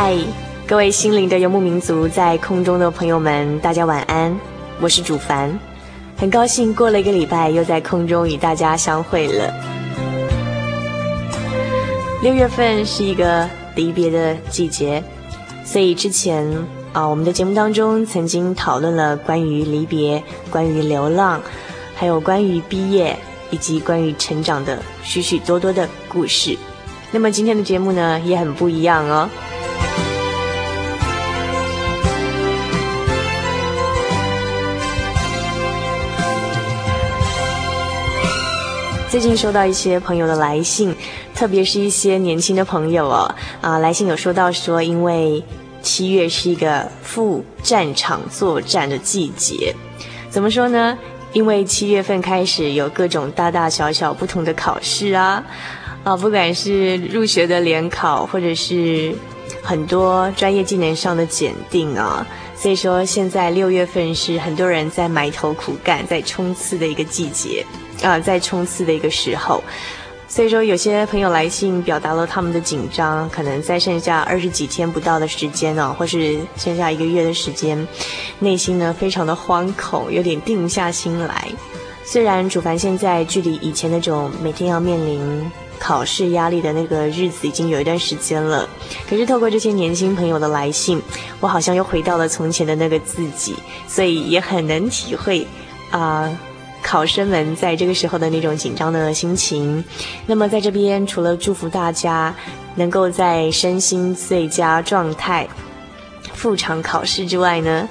嗨，各位心灵的游牧民族，在空中的朋友们，大家晚安。我是主凡，很高兴过了一个礼拜，又在空中与大家相会了。六月份是一个离别的季节，所以之前啊，我们的节目当中曾经讨论了关于离别、关于流浪，还有关于毕业以及关于成长的许许多多的故事。那么今天的节目呢，也很不一样哦。最近收到一些朋友的来信，特别是一些年轻的朋友哦，啊，来信有说到说，因为七月是一个赴战场作战的季节，怎么说呢？因为七月份开始有各种大大小小不同的考试啊，啊，不管是入学的联考，或者是很多专业技能上的检定啊，所以说现在六月份是很多人在埋头苦干、在冲刺的一个季节。啊，在冲刺的一个时候，所以说有些朋友来信表达了他们的紧张，可能在剩下二十几天不到的时间呢，或是剩下一个月的时间，内心呢非常的惶恐，有点定不下心来。虽然主凡现在距离以前那种每天要面临考试压力的那个日子已经有一段时间了，可是透过这些年轻朋友的来信，我好像又回到了从前的那个自己，所以也很能体会啊。考生们在这个时候的那种紧张的心情，那么在这边除了祝福大家能够在身心最佳状态赴场考试之外呢，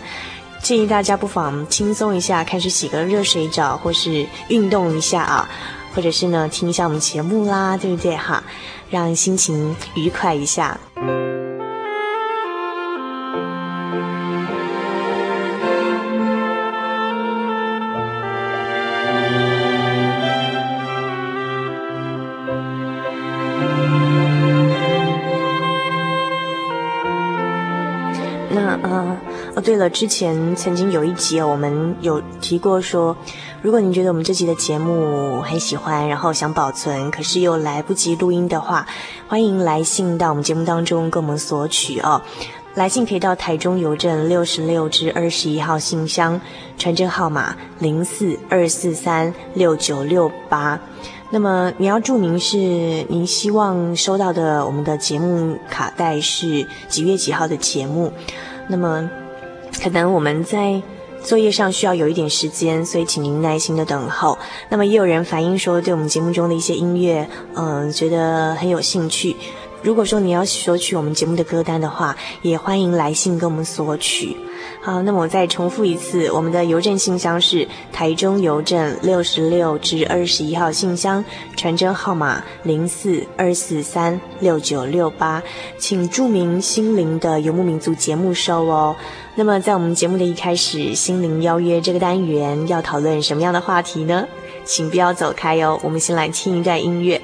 建议大家不妨轻松一下，开始洗个热水澡，或是运动一下啊，或者是呢听一下我们节目啦，对不对哈？让心情愉快一下。了，之前曾经有一集我们有提过说，如果您觉得我们这集的节目很喜欢，然后想保存，可是又来不及录音的话，欢迎来信到我们节目当中跟我们索取哦。来信可以到台中邮政六十六至二十一号信箱，传真号码零四二四三六九六八。那么你要注明是您希望收到的我们的节目卡带是几月几号的节目，那么。可能我们在作业上需要有一点时间，所以请您耐心的等候。那么也有人反映说，对我们节目中的一些音乐，嗯、觉得很有兴趣。如果说你要索取我们节目的歌单的话，也欢迎来信跟我们索取。好，那么我再重复一次，我们的邮政信箱是台中邮政六十六至二十一号信箱，传真号码零四二四三六九六八，请注明“心灵的游牧民族”节目收哦。那么在我们节目的一开始，“心灵邀约”这个单元要讨论什么样的话题呢？请不要走开哦。我们先来听一段音乐。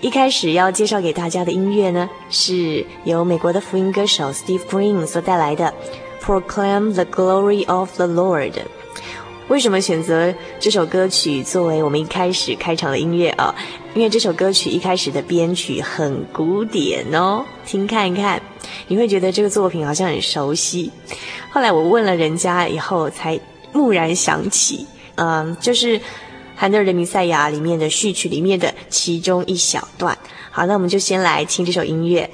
一开始要介绍给大家的音乐呢，是由美国的福音歌手 Steve Green 所带来的《Proclaim the Glory of the Lord》。为什么选择这首歌曲作为我们一开始开场的音乐啊？因为这首歌曲一开始的编曲很古典哦，听看一看，你会觉得这个作品好像很熟悉。后来我问了人家以后，才蓦然想起，嗯，就是《韩德尔的弥赛亚》里面的序曲里面的其中一小段。好，那我们就先来听这首音乐。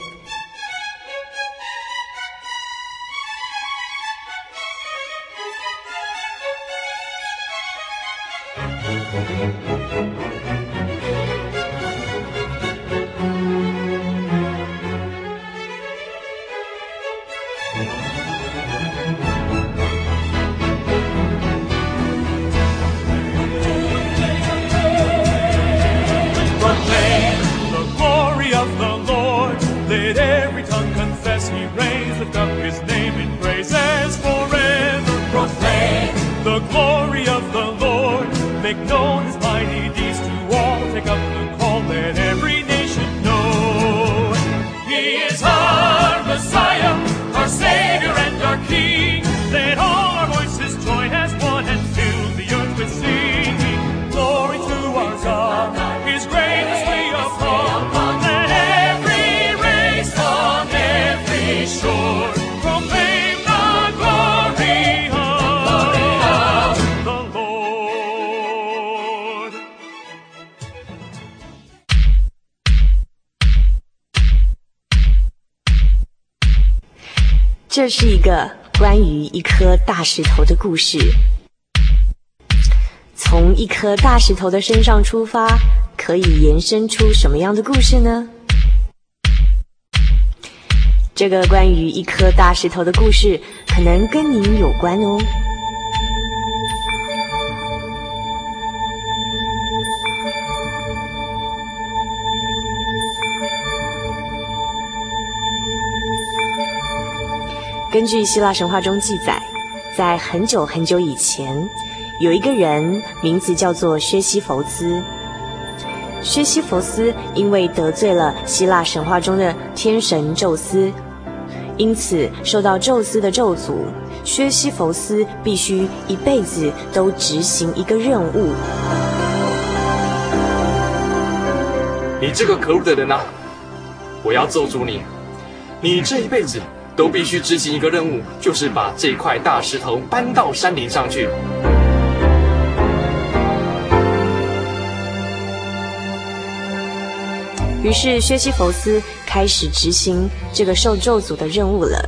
故事。从一颗大石头的身上出发，可以延伸出什么样的故事呢？这个关于一颗大石头的故事，可能跟您有关哦。根据希腊神话中记载，在很久很久以前，有一个人名字叫做薛西弗斯。薛西弗斯因为得罪了希腊神话中的天神宙斯，因此受到宙斯的咒诅。薛西弗斯必须一辈子都执行一个任务。你这个可恶的人啊！我要咒诅你，你这一辈子。都必须执行一个任务，就是把这块大石头搬到山林上去。于是，薛西弗斯开始执行这个受咒诅的任务了。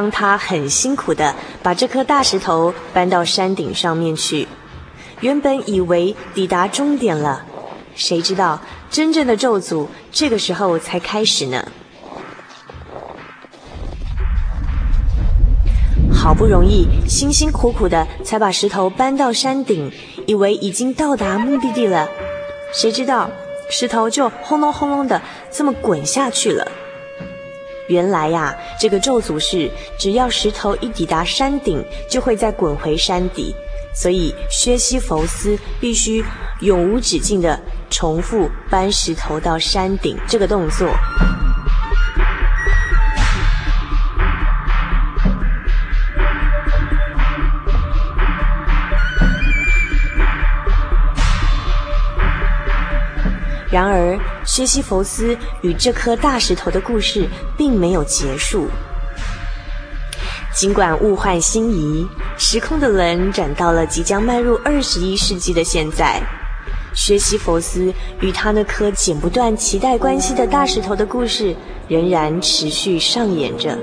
当他很辛苦地把这颗大石头搬到山顶上面去，原本以为抵达终点了，谁知道真正的咒诅这个时候才开始呢？好不容易辛辛苦苦的才把石头搬到山顶，以为已经到达目的地了，谁知道石头就轰隆轰隆的这么滚下去了。原来呀，这个咒诅是只要石头一抵达山顶，就会再滚回山底，所以薛西弗斯必须永无止境地重复搬石头到山顶这个动作。然而，薛西弗斯与这颗大石头的故事并没有结束。尽管物换星移，时空的轮转到了即将迈入二十一世纪的现在，薛西弗斯与他那颗剪不断脐带关系的大石头的故事仍然持续上演着。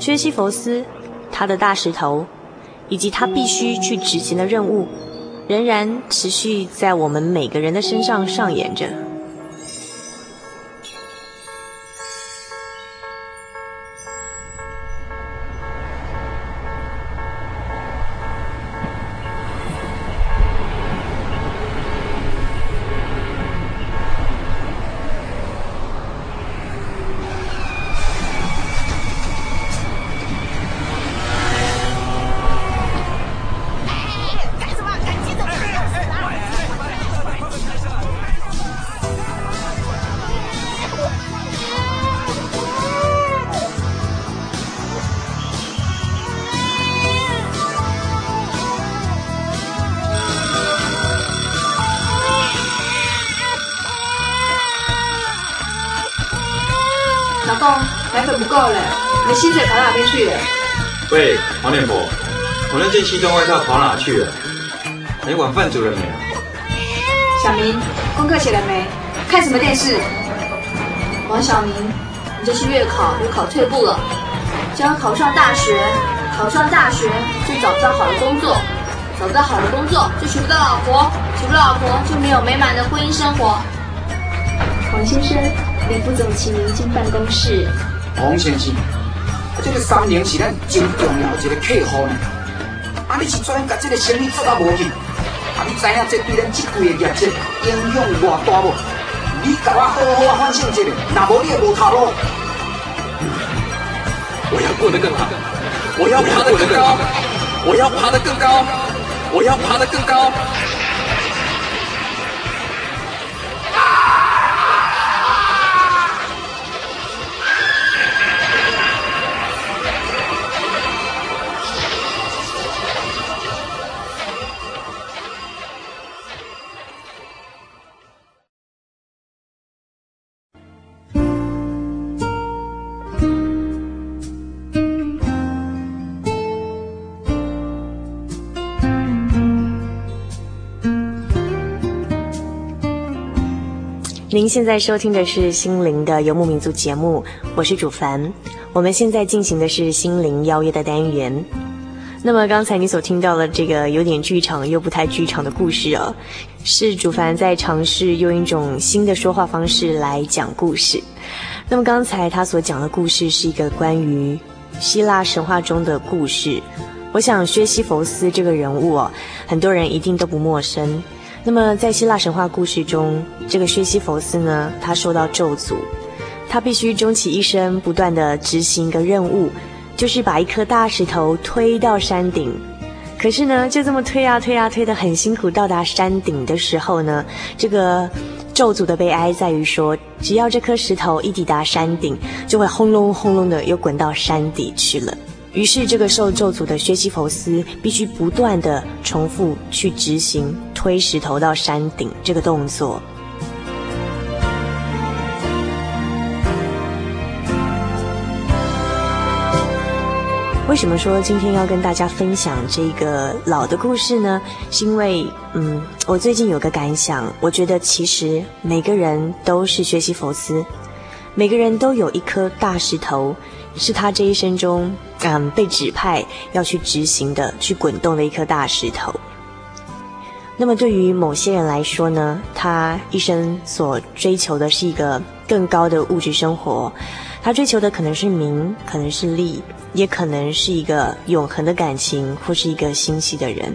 薛西弗斯，他的大石头，以及他必须去执行的任务，仍然持续在我们每个人的身上上演着。奶粉不够了，你的薪水跑哪边去了？喂，黄脸婆，我那件西装外套跑哪去了？你晚饭煮了没有？小明，功课写了没？看什么电视？王小明，你这次月考又考退步了，只要考上大学，考上大学就找不到好的工作，找不到好的工作就娶不到老婆，娶不到老婆就没有美满的婚姻生活。王先生，李副总请您进办公室。王先生，这个三菱是咱真重要的一个客户呢。啊，你是怎样把这个生意做到无去？啊，你知影这对咱这几个业绩影响有偌大无？你给我好好反省一下，若无你也无头路。我要过得更好，我要爬得更高，我要爬得更高，我要爬得更高。您现在收听的是《心灵的游牧民族》节目，我是主凡。我们现在进行的是《心灵邀约》的单元。那么刚才你所听到的这个有点剧场又不太剧场的故事哦，是主凡在尝试用一种新的说话方式来讲故事。那么刚才他所讲的故事是一个关于希腊神话中的故事。我想薛西弗斯这个人物哦，很多人一定都不陌生。那么，在希腊神话故事中，这个薛西弗斯呢，他受到咒诅，他必须终其一生不断地执行一个任务，就是把一颗大石头推到山顶。可是呢，就这么推啊推啊推的很辛苦，到达山顶的时候呢，这个咒诅的悲哀在于说，只要这颗石头一抵达山顶，就会轰隆轰隆的又滚到山底去了。于是，这个受咒诅的薛西弗斯必须不断地重复去执行推石头到山顶这个动作。为什么说今天要跟大家分享这个老的故事呢？是因为，嗯，我最近有个感想，我觉得其实每个人都是薛西弗斯，每个人都有一颗大石头。是他这一生中，嗯，被指派要去执行的、去滚动的一颗大石头。那么，对于某些人来说呢，他一生所追求的是一个更高的物质生活，他追求的可能是名，可能是利，也可能是一个永恒的感情，或是一个心系的人。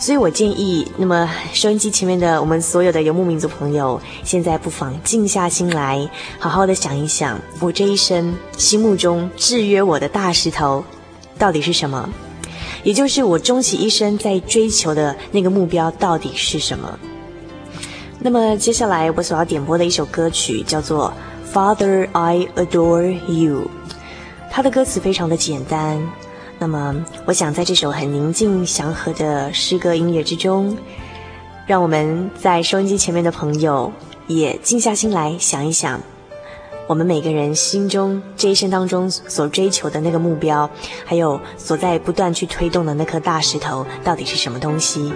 所以我建议，那么收音机前面的我们所有的游牧民族朋友，现在不妨静下心来，好好的想一想，我这一生心目中制约我的大石头到底是什么？也就是我终其一生在追求的那个目标到底是什么？那么接下来我所要点播的一首歌曲叫做《Father, I Adore You》，它的歌词非常的简单。那么，我想在这首很宁静祥和的诗歌音乐之中，让我们在收音机前面的朋友也静下心来想一想，我们每个人心中这一生当中所追求的那个目标，还有所在不断去推动的那颗大石头，到底是什么东西？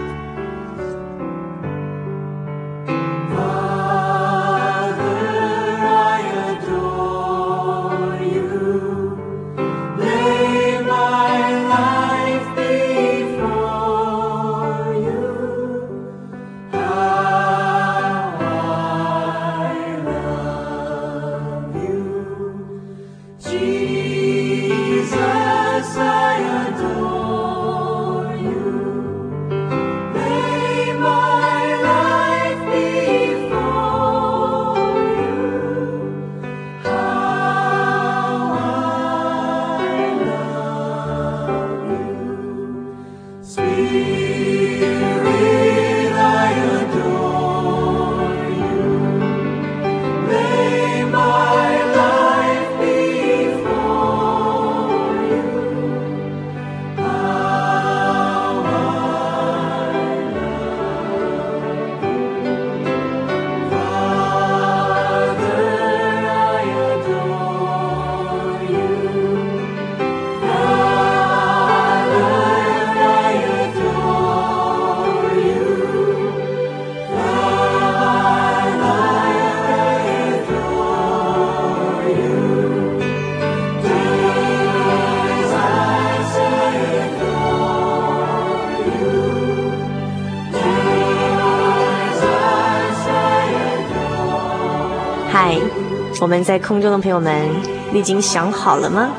我们在空中的朋友们，你已经想好了吗？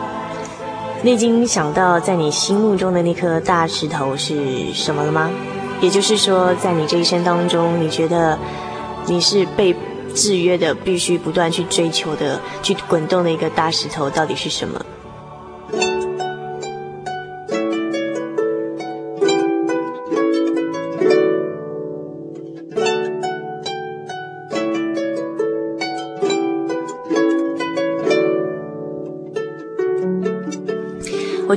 你已经想到在你心目中的那颗大石头是什么了吗？也就是说，在你这一生当中，你觉得你是被制约的，必须不断去追求的、去滚动的一个大石头，到底是什么？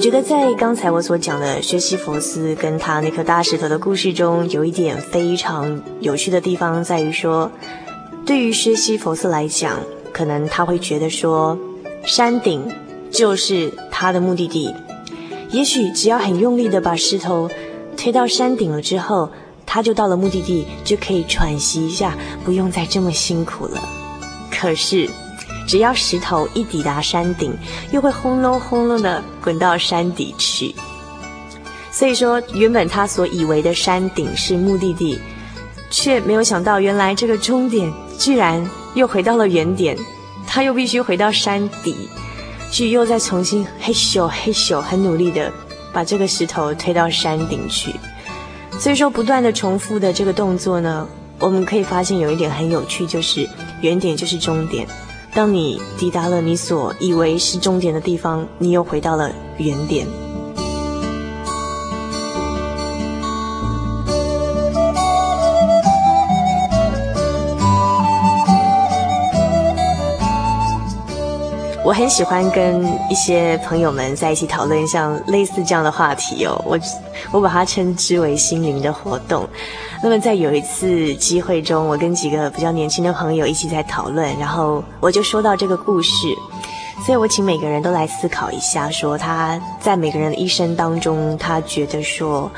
觉得在刚才我所讲的薛西弗斯跟他那颗大石头的故事中，有一点非常有趣的地方在于说，对于薛西弗斯来讲，可能他会觉得说，山顶就是他的目的地。也许只要很用力的把石头推到山顶了之后，他就到了目的地，就可以喘息一下，不用再这么辛苦了。可是。只要石头一抵达山顶，又会轰隆轰隆的滚到山底去。所以说，原本他所以为的山顶是目的地，却没有想到，原来这个终点居然又回到了原点，他又必须回到山底，去又再重新嘿咻嘿咻，很努力的把这个石头推到山顶去。所以说，不断的重复的这个动作呢，我们可以发现有一点很有趣，就是原点就是终点。当你抵达了你所以为是终点的地方，你又回到了原点。我很喜欢跟一些朋友们在一起讨论像类似这样的话题哦，我我把它称之为心灵的活动。那么在有一次机会中，我跟几个比较年轻的朋友一起在讨论，然后我就说到这个故事，所以我请每个人都来思考一下，说他在每个人的一生当中，他觉得说，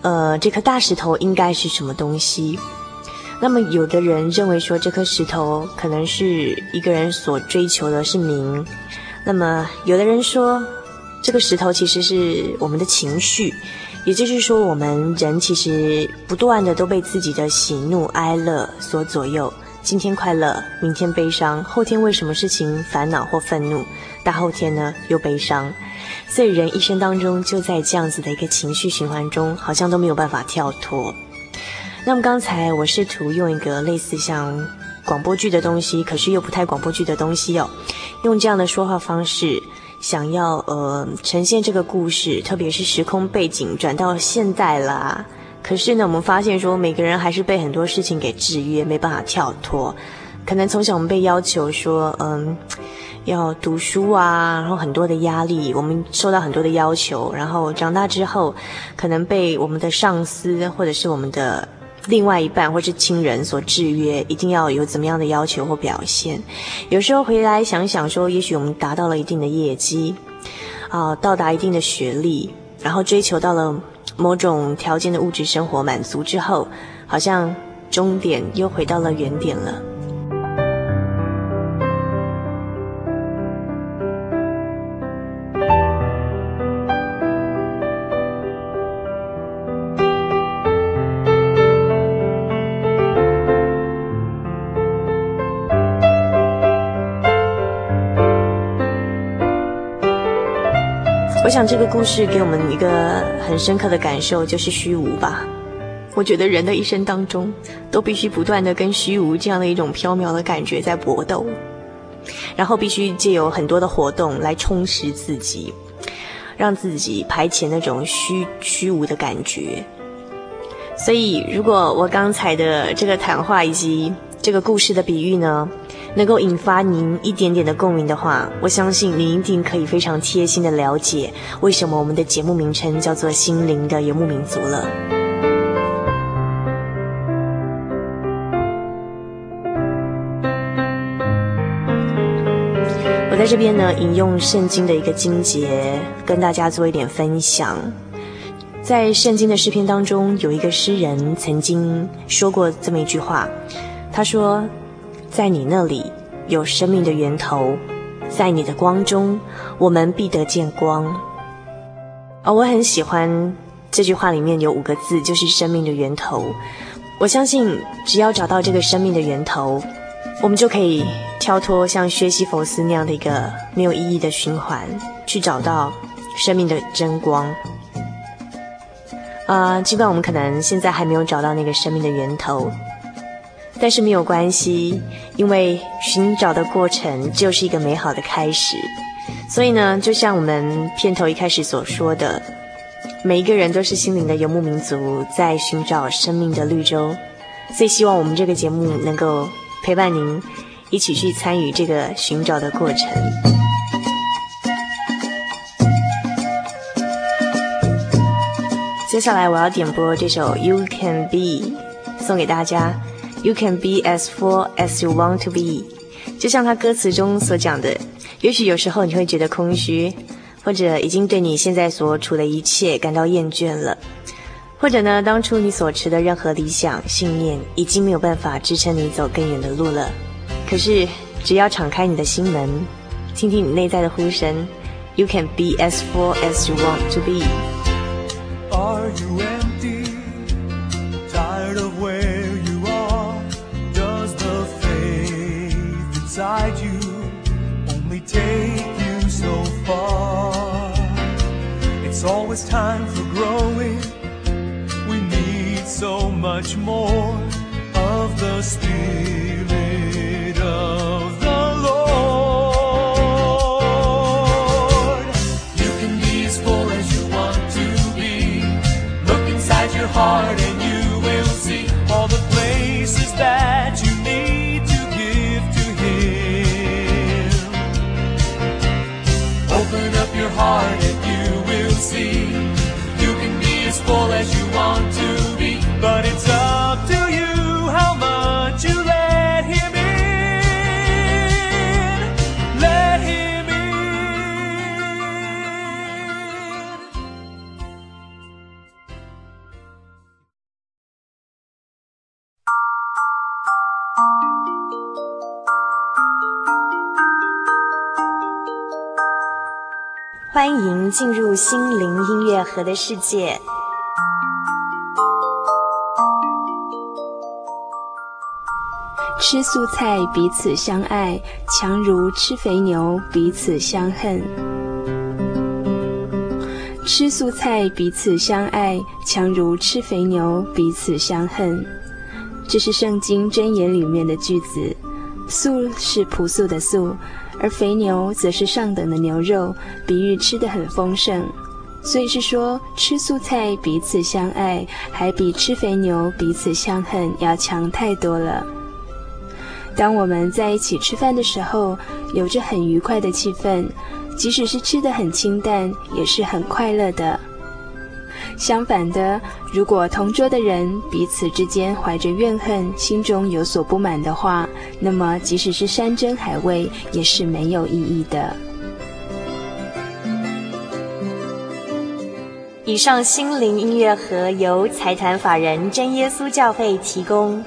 呃，这颗大石头应该是什么东西？那么，有的人认为说这颗石头可能是一个人所追求的是名；那么，有的人说这个石头其实是我们的情绪，也就是说，我们人其实不断的都被自己的喜怒哀乐所左右，今天快乐，明天悲伤，后天为什么事情烦恼或愤怒，大后天呢又悲伤。所以人一生当中就在这样子的一个情绪循环中，好像都没有办法跳脱。那么刚才我试图用一个类似像广播剧的东西，可是又不太广播剧的东西哦，用这样的说话方式，想要呃呈现这个故事，特别是时空背景转到现代啦。可是呢，我们发现说，每个人还是被很多事情给制约，没办法跳脱。可能从小我们被要求说，嗯，要读书啊，然后很多的压力，我们受到很多的要求。然后长大之后，可能被我们的上司或者是我们的另外一半或是亲人所制约，一定要有怎么样的要求或表现。有时候回来想想说，也许我们达到了一定的业绩，啊，到达一定的学历，然后追求到了。某种条件的物质生活满足之后，好像终点又回到了原点了。我想这个故事给我们一个很深刻的感受，就是虚无吧。我觉得人的一生当中，都必须不断的跟虚无这样的一种飘渺的感觉在搏斗，然后必须借由很多的活动来充实自己，让自己排遣那种虚虚无的感觉。所以，如果我刚才的这个谈话以及这个故事的比喻呢，能够引发您一点点的共鸣的话，我相信您一定可以非常贴心的了解为什么我们的节目名称叫做《心灵的游牧民族》了。我在这边呢，引用圣经的一个经节，跟大家做一点分享。在圣经的诗篇当中，有一个诗人曾经说过这么一句话，他说，在你那里有生命的源头，在你的光中，我们必得见光。而、我很喜欢这句话里面有五个字，就是生命的源头。我相信，只要找到这个生命的源头，我们就可以跳脱像薛西弗斯那样的一个没有意义的循环，去找到生命的真光。啊、呃，尽管我们可能现在还没有找到那个生命的源头。但是没有关系，因为寻找的过程就是一个美好的开始。所以呢，就像我们片头一开始所说的，每一个人都是心灵的游牧民族，在寻找生命的绿洲。所以希望我们这个节目能够陪伴您，一起去参与这个寻找的过程。接下来我要点播这首《You Can Be》，送给大家。You can be as full as you want to be，就像他歌词中所讲的，也许有时候你会觉得空虚，或者已经对你现在所处的一切感到厌倦了，或者呢，当初你所持的任何理想信念已经没有办法支撑你走更远的路了。可是，只要敞开你的心门，听听你内在的呼声，You can be as full as you want to be。Are you much more of the Spirit. 迎进入心灵音乐盒的世界。吃素菜彼此相爱，强如吃肥牛彼此相恨。吃素菜彼此相爱，强如吃肥牛彼此相恨。这是圣经箴言里面的句子。素是朴素的素，而肥牛则是上等的牛肉，比喻吃得很丰盛。所以是说，吃素菜彼此相爱，还比吃肥牛彼此相恨要强太多了。当我们在一起吃饭的时候，有着很愉快的气氛。即使是吃得很清淡，也是很快乐的。相反的，如果同桌的人彼此之间怀着怨恨，心中有所不满的话，那么即使是山珍海味，也是没有意义的。以上心灵音乐盒由财团法人真耶稣教会提供。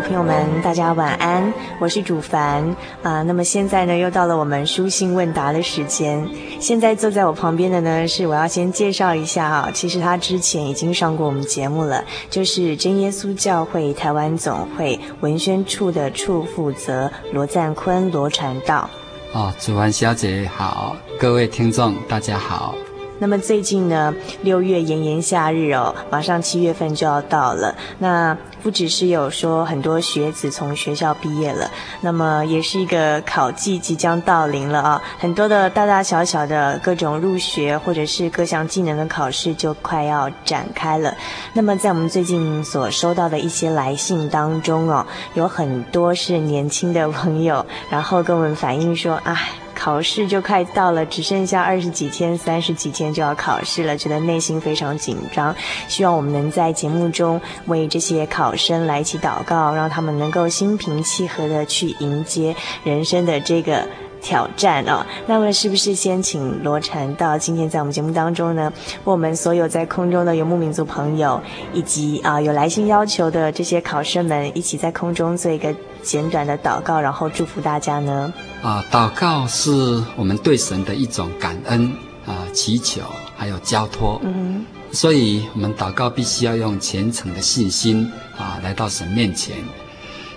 朋友们，大家晚安，我是主凡啊。那么现在呢，又到了我们书信问答的时间。现在坐在我旁边的呢，是我要先介绍一下哈。其实他之前已经上过我们节目了，就是真耶稣教会台湾总会文宣处的处负责罗赞坤罗传道。哦，主凡小姐好，各位听众大家好。那么最近呢，六月炎炎夏日哦，马上七月份就要到了。那不只是有说很多学子从学校毕业了，那么也是一个考季即将到临了啊。很多的大大小小的各种入学或者是各项技能的考试就快要展开了。那么在我们最近所收到的一些来信当中哦，有很多是年轻的朋友，然后跟我们反映说，哎。考试就快到了，只剩下二十几天、三十几天就要考试了，觉得内心非常紧张。希望我们能在节目中为这些考生来一起祷告，让他们能够心平气和地去迎接人生的这个挑战哦。那么，是不是先请罗传道今天在我们节目当中呢，为我们所有在空中的游牧民族朋友，以及啊有来信要求的这些考生们，一起在空中做一个简短的祷告，然后祝福大家呢？啊，祷告是我们对神的一种感恩啊，祈求还有交托。嗯，所以我们祷告必须要用虔诚的信心啊，来到神面前，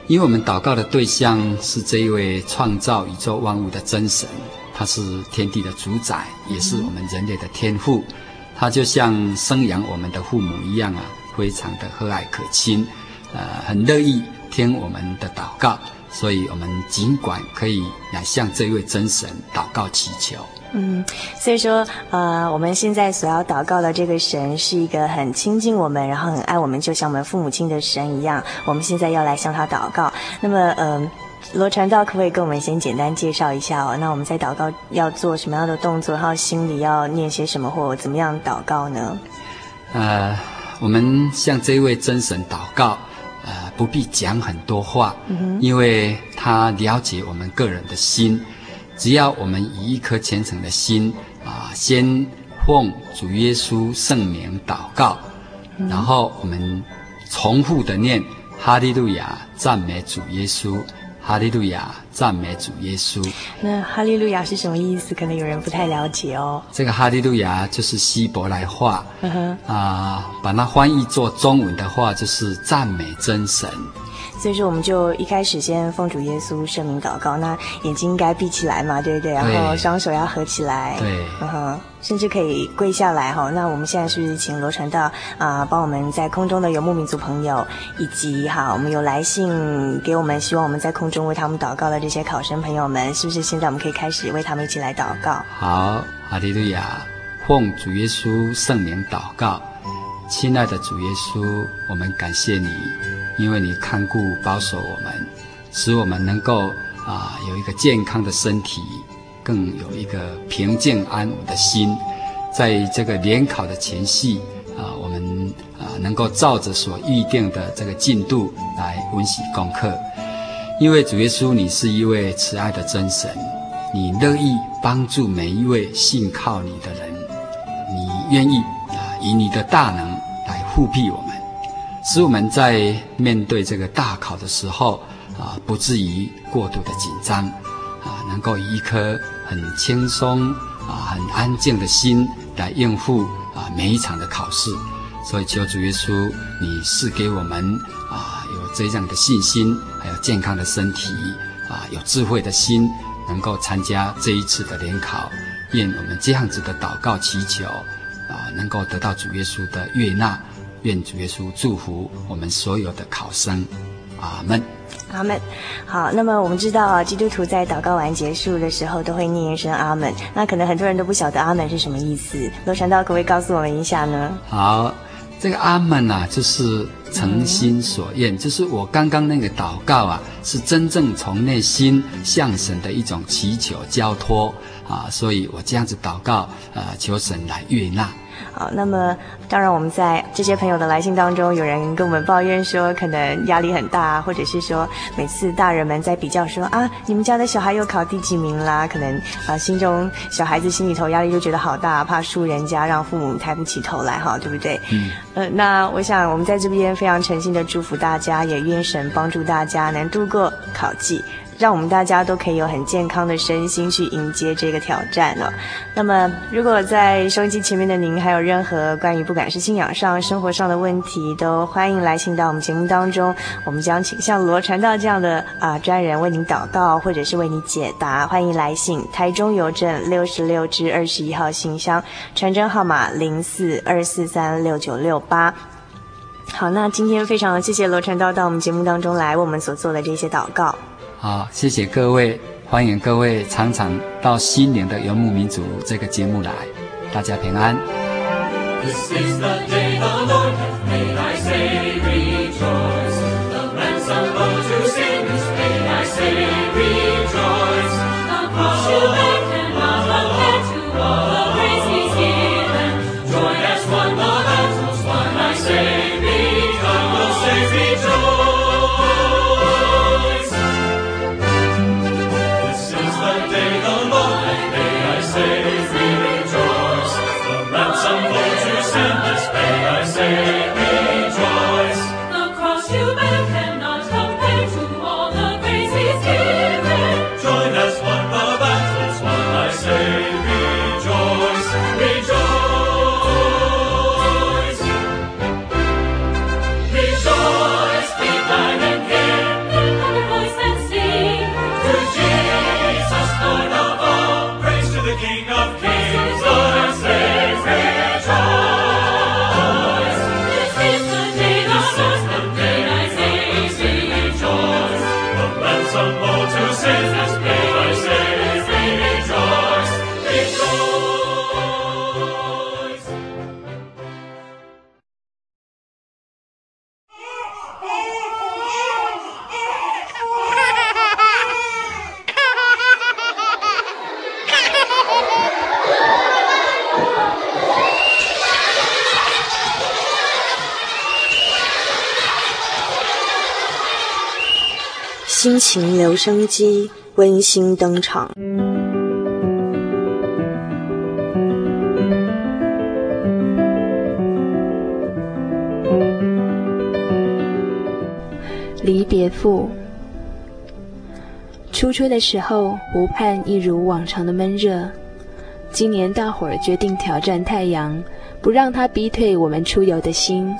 因为我们祷告的对象是这一位创造宇宙万物的真神，他是天地的主宰，也是我们人类的天父。他就像生养我们的父母一样啊，非常的和蔼可亲，呃，很乐意听我们的祷告。所以，我们尽管可以来向这位真神祷告祈求。嗯，所以说，呃，我们现在所要祷告的这个神是一个很亲近我们，然后很爱我们，就像我们父母亲的神一样。我们现在要来向他祷告。那么，嗯、呃，罗传道可不可以跟我们先简单介绍一下哦？那我们在祷告要做什么样的动作？然后心里要念些什么，或怎么样祷告呢？呃，我们向这位真神祷告。呃，不必讲很多话，因为他了解我们个人的心。只要我们以一颗虔诚的心啊，先奉主耶稣圣名祷告，然后我们重复的念哈利路亚，赞美主耶稣。哈利路亚，赞美主耶稣。那哈利路亚是什么意思？可能有人不太了解哦。这个哈利路亚就是希伯来话，啊、uh 把它翻译做中文的话就是赞美真神。所以说，我们就一开始先奉主耶稣圣名祷告。那眼睛应该闭起来嘛，对不对？然后双手要合起来，对，嗯哼，甚至可以跪下来哈。那我们现在是不是请罗传道啊，帮我们在空中的游牧民族朋友，以及哈，我们有来信给我们，希望我们在空中为他们祷告的这些考生朋友们，是不是现在我们可以开始为他们一起来祷告？好，哈利路亚，奉主耶稣圣名祷告。亲爱的主耶稣，我们感谢你，因为你看顾保守我们，使我们能够啊有一个健康的身体，更有一个平静安稳的心。在这个联考的前夕啊，我们啊能够照着所预定的这个进度来温习功课。因为主耶稣，你是一位慈爱的真神，你乐意帮助每一位信靠你的人。你愿意啊，以你的大能来护庇我们，使我们在面对这个大考的时候啊，不至于过度的紧张啊，能够以一颗很轻松啊、很安静的心来应付啊每一场的考试。所以求主耶稣，你赐给我们啊有这样的信心，还有健康的身体啊，有智慧的心，能够参加这一次的联考。愿我们这样子的祷告祈求啊，能够得到主耶稣的悦纳。愿主耶稣祝福我们所有的考生。阿门。阿门。好，那么我们知道啊，基督徒在祷告完结束的时候都会念一声阿门。那可能很多人都不晓得阿门是什么意思，罗传道可不可以告诉我们一下呢？好。这个阿门啊，就是诚心所愿，嗯、就是我刚刚那个祷告啊，是真正从内心向神的一种祈求交托啊，所以我这样子祷告，呃，求神来悦纳。好，那么当然，我们在这些朋友的来信当中，有人跟我们抱怨说，可能压力很大，或者是说，每次大人们在比较说啊，你们家的小孩又考第几名啦，可能啊，心中小孩子心里头压力就觉得好大，怕输人家，让父母抬不起头来，哈，对不对？嗯。呃，那我想我们在这边非常诚心的祝福大家，也愿神帮助大家能度过考季。让我们大家都可以有很健康的身心去迎接这个挑战哦。那么，如果在收音机前面的您还有任何关于不管是信仰上、生活上的问题，都欢迎来信到我们节目当中。我们将请像罗传道这样的啊专人为您祷告，或者是为你解答。欢迎来信，台中邮政六十六至二十一号信箱，传真号码零四二四三六九六八。好，那今天非常谢谢罗传道到我们节目当中来为我们所做的这些祷告。好，谢谢各位，欢迎各位常常到新年的游牧民族这个节目来，大家平安。生机温馨登场。离别赋。初春的时候，湖畔一如往常的闷热。今年大伙儿决定挑战太阳，不让它逼退我们出游的心。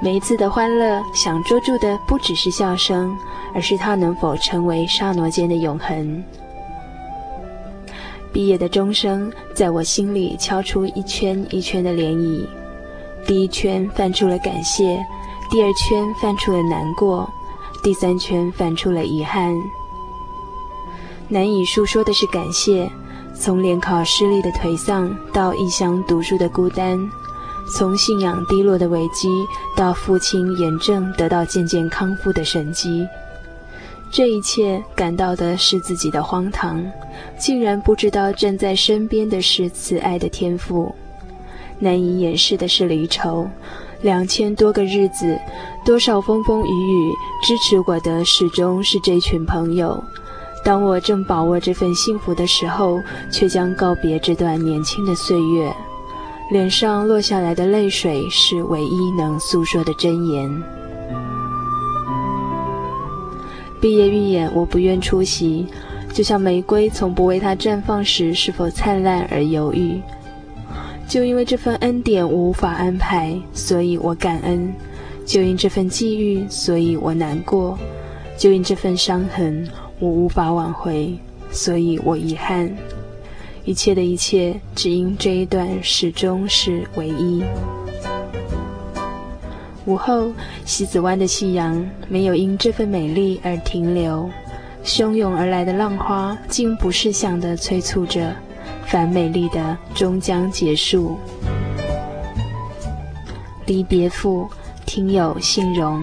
每一次的欢乐，想捉住的不只是笑声。而是它能否成为沙罗间的永恒？毕业的钟声在我心里敲出一圈一圈的涟漪，第一圈泛出了感谢，第二圈泛出了难过，第三圈泛出了遗憾。难以述说的是感谢，从联考失利的颓丧到异乡读书的孤单，从信仰低落的危机到父亲炎症得到渐渐康复的神迹。这一切感到的是自己的荒唐，竟然不知道站在身边的是慈爱的天父。难以掩饰的是离愁，两千多个日子，多少风风雨雨，支持我的始终是这群朋友。当我正把握这份幸福的时候，却将告别这段年轻的岁月。脸上落下来的泪水是唯一能诉说的真言。毕业预演，我不愿出席，就像玫瑰从不为它绽放时是否灿烂而犹豫。就因为这份恩典我无法安排，所以我感恩；就因这份际遇，所以我难过；就因这份伤痕，我无法挽回，所以我遗憾。一切的一切，只因这一段始终是唯一。午后，西子湾的夕阳没有因这份美丽而停留，汹涌而来的浪花竟不识相地催促着，凡美丽的终将结束。离别赋，听友信荣。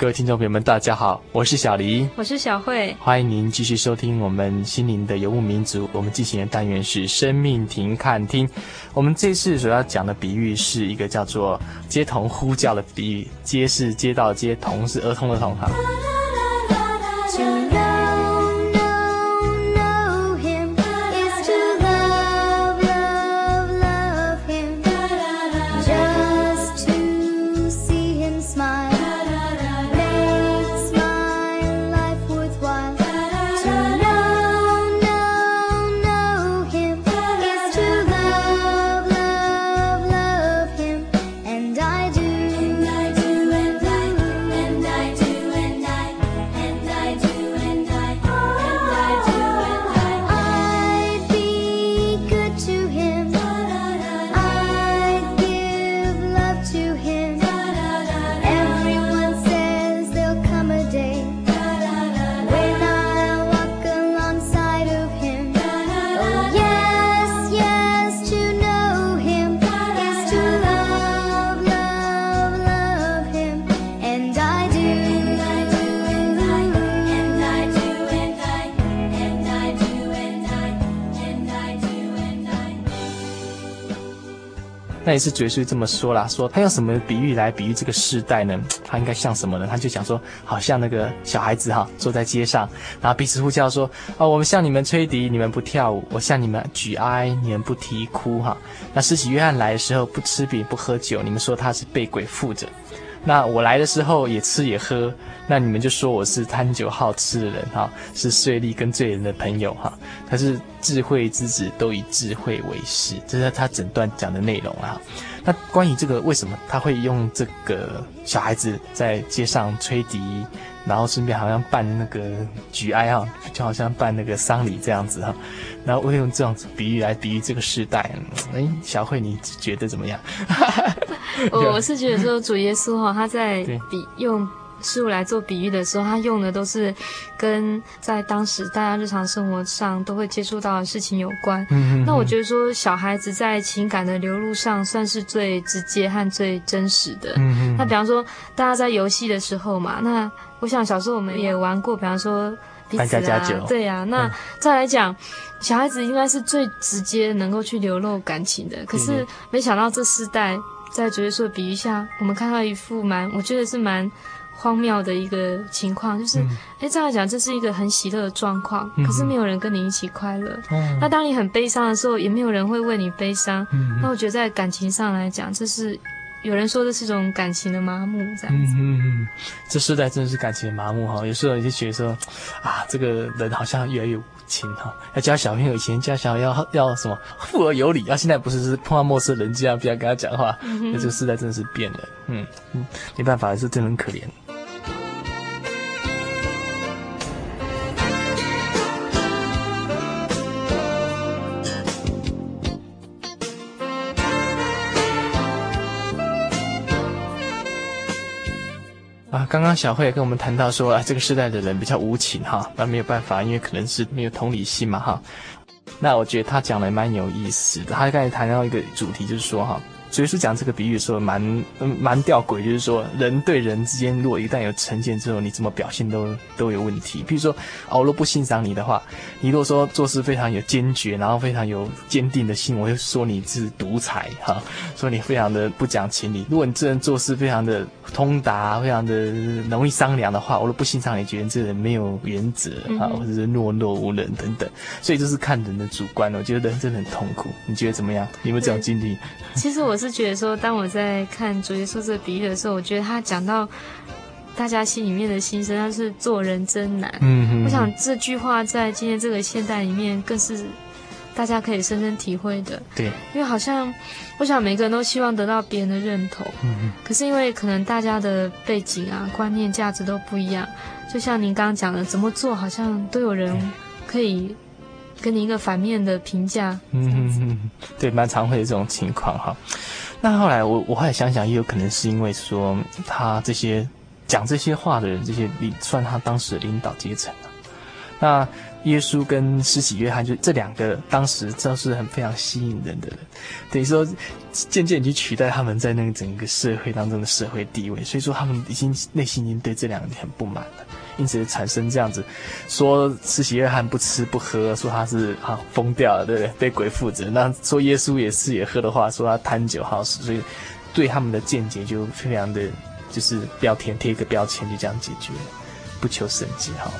各位听众朋友们，大家好，我是小黎，我是小慧，欢迎您继续收听我们心灵的游牧民族。我们进行的单元是生命停看听。我们这次所要讲的比喻是一个叫做街童呼叫的比喻，街是街道街，童是儿童的童哈。那也是主耶稣这么说啦，说他用什么比喻来比喻这个世代呢？他应该像什么呢？他就讲说，好像那个小孩子哈，坐在街上，然后彼此呼叫说，哦，我们向你们吹笛，你们不跳舞；我向你们举哀，你们不啼哭哈。那施洗约翰来的时候，不吃饼不喝酒，你们说他是被鬼附着。那我来的时候也吃也喝，那你们就说我是贪酒好吃的人哈，是税吏跟罪人的朋友哈。他是智慧之子，都以智慧为师，这是他整段讲的内容啊。那关于这个，为什么他会用这个小孩子在街上吹笛，然后顺便好像办那个举哀哈，就好像办那个丧礼这样子哈，然后会用这样子比喻来比喻这个时代。哎，小慧你觉得怎么样？我我是觉得说主耶稣哈，他在比用。事物来做比喻的时候，他用的都是跟在当时大家日常生活上都会接触到的事情有关。嗯，那我觉得说小孩子在情感的流露上算是最直接和最真实的。嗯，那比方说大家在游戏的时候嘛，那我想小时候我们也玩过，比方说彼此啊，对呀、啊。那再来讲。小孩子应该是最直接能够去流露感情的，可是没想到这世代在主耶稣的比喻下，我们看到一副蛮，我觉得是蛮荒谬的一个情况，就是，哎、嗯，这样讲，这是一个很喜乐的状况，嗯、可是没有人跟你一起快乐。哦、那当你很悲伤的时候，也没有人会为你悲伤。嗯、那我觉得在感情上来讲，这是有人说这是一种感情的麻木，这样子。嗯嗯嗯，这世代真的是感情的麻木哈，有时候有些觉得说，啊，这个人好像越来越。无情哈，要教小朋友，以前教小朋友要要什么富而有礼，啊，现在不是是碰到陌生人这样不要跟他讲话，嗯、那这个时代真的是变了，嗯嗯，没办法，是真的很可怜。刚刚小慧也跟我们谈到说啊，这个时代的人比较无情哈，那没有办法，因为可能是没有同理心嘛哈。那我觉得他讲的蛮有意思的，他刚才谈到一个主题，就是说哈。所以说讲这个比喻的时候蛮，蛮嗯蛮吊诡，就是说人对人之间，如果一旦有成见之后，你怎么表现都都有问题。比如说，哦，我若不欣赏你的话，你如果说做事非常有坚决，然后非常有坚定的心，我就说你是独裁哈，说你非常的不讲情理。如果你这人做事非常的通达，非常的容易商量的话，我若不欣赏你，觉得这人没有原则啊，或者是懦弱无能等等。所以就是看人的主观，我觉得人真的很痛苦。你觉得怎么样？你有没有这种经历？其实我。是觉得说，当我在看主耶稣这个比喻的时候，我觉得他讲到大家心里面的心声，他是做人真难。嗯嗯。我想这句话在今天这个现代里面，更是大家可以深深体会的。对。因为好像，我想每个人都希望得到别人的认同。嗯嗯。可是因为可能大家的背景啊、观念、价值都不一样，就像您刚刚讲的，怎么做好像都有人可以。跟你一个反面的评价，嗯嗯嗯，对，蛮常会有这种情况哈。那后来我我后来想想，也有可能是因为说他这些讲这些话的人，这些领算他当时的领导阶层啊。那耶稣跟施洗约翰就这两个当时都是很非常吸引人的人，等于说渐渐已经取代他们在那个整个社会当中的社会地位，所以说他们已经内心已经对这两个人很不满了。因此产生这样子，说施洗约翰不吃不喝，说他是啊疯掉了，对不对？被鬼附着。那说耶稣也吃也喝的话，说他贪酒好色，所以对他们的见解就非常的，就是标签贴一个标签，就这样解决，不求甚解哈。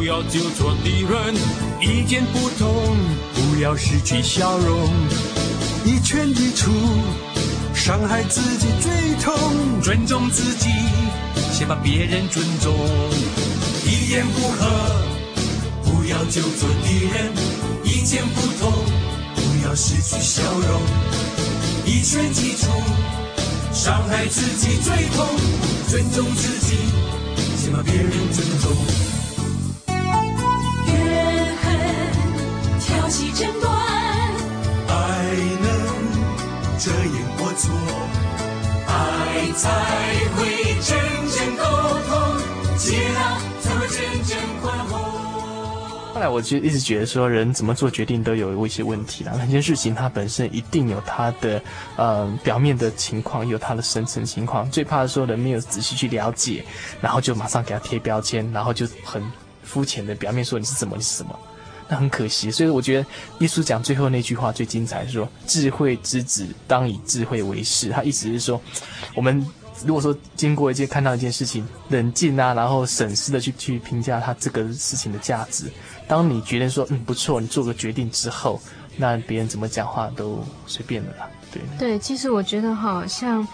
不，要纠错敌人；意见不同，不要失去笑容。一拳一出。伤害自己最痛，尊重自己，先把别人尊重。一言不合，不要就做敌人；意见不同，不要失去笑容。一拳击出，伤害自己最痛，尊重自己，先把别人尊重。错，爱才会真正沟通，接纳才会真正宽宏。后来我就一直觉得说，人怎么做决定都有一些问题啦。很多事情它本身一定有它的呃表面的情况，有它的深层情况。最怕的说人没有仔细去了解，然后就马上给他贴标签，然后就很肤浅的表面说你是什么，你是什么。那很可惜，所以我觉得耶稣讲最后那句话最精彩，是说 智慧之子当以智慧为事。他意思是说，我们如果说经过一件看到一件事情，冷静啊，然后审视的去去评价他这个事情的价值。当你觉得说嗯不错，你做个决定之后，那别人怎么讲话都随便了啦。对对，其实我觉得好像。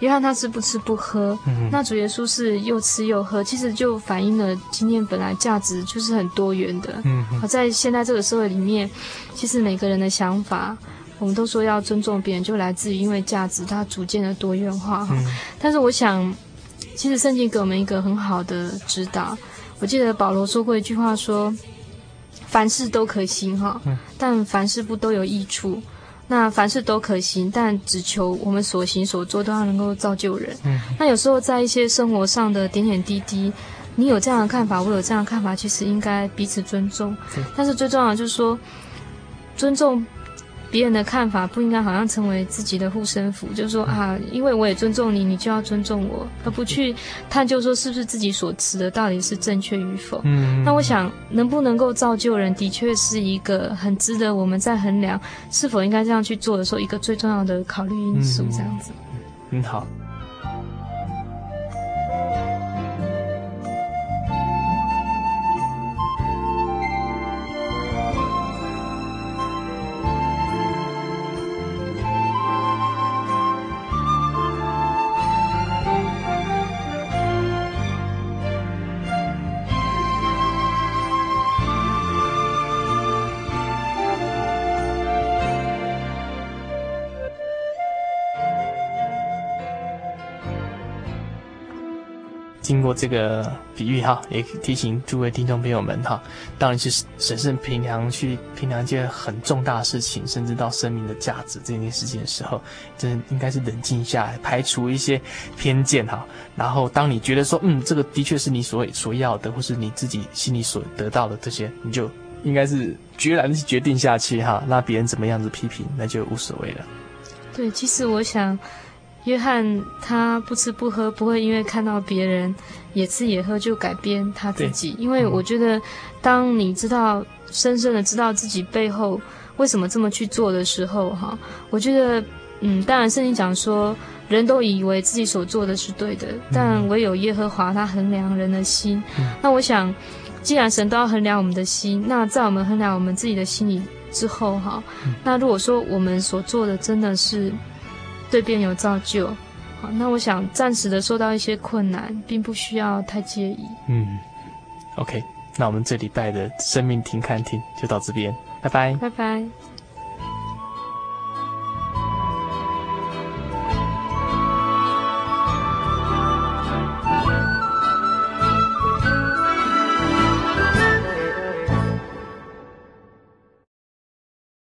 约翰他是不吃不喝，嗯、那主耶稣是又吃又喝，其实就反映了今天本来价值就是很多元的。嗯哼，而在现在这个社会里面，其实每个人的想法，我们都说要尊重别人，就来自于因为价值它逐渐的多元化哈。嗯、但是我想，其实圣经给我们一个很好的指导。我记得保罗说过一句话说：“凡事都可行哈，嗯、但凡事不都有益处。”那凡事都可行，但只求我们所行所做都要能够造就人。嗯，那有时候在一些生活上的点点滴滴，你有这样的看法，我有这样的看法，其实应该彼此尊重。但是最重要的就是说，尊重别人的看法不应该好像成为自己的护身符，就是说啊，因为我也尊重你，你就要尊重我，而不去探究说是不是自己所持的到底是正确与否。嗯，那我想能不能够造就人，的确是一个很值得我们在衡量是否应该这样去做的时候一个最重要的考虑因素。这样子，嗯，好。经过这个比喻哈，也提醒诸位听众朋友们哈，当你去审慎评量、去评量一件很重大的事情，甚至到生命的价值这件事情的时候，真的应该是冷静下来，排除一些偏见哈。然后，当你觉得说，嗯，这个的确是你所所要的，或是你自己心里所得到的这些，你就应该是决然的去决定下去哈。那别人怎么样子批评，那就无所谓了。对，其实我想。约翰他不吃不喝，不会因为看到别人也吃也喝就改变他自己。因为我觉得，当你知道深深的知道自己背后为什么这么去做的时候，哈，我觉得，嗯，当然圣经讲说，人都以为自己所做的是对的，但唯有耶和华他衡量人的心。那我想，既然神都要衡量我们的心，那在我们衡量我们自己的心里之后，哈，那如果说我们所做的真的是。对别人有造就，好，那我想暂时的受到一些困难，并不需要太介意。嗯，OK，那我们这礼拜的生命停看听就到这边，拜拜，拜拜。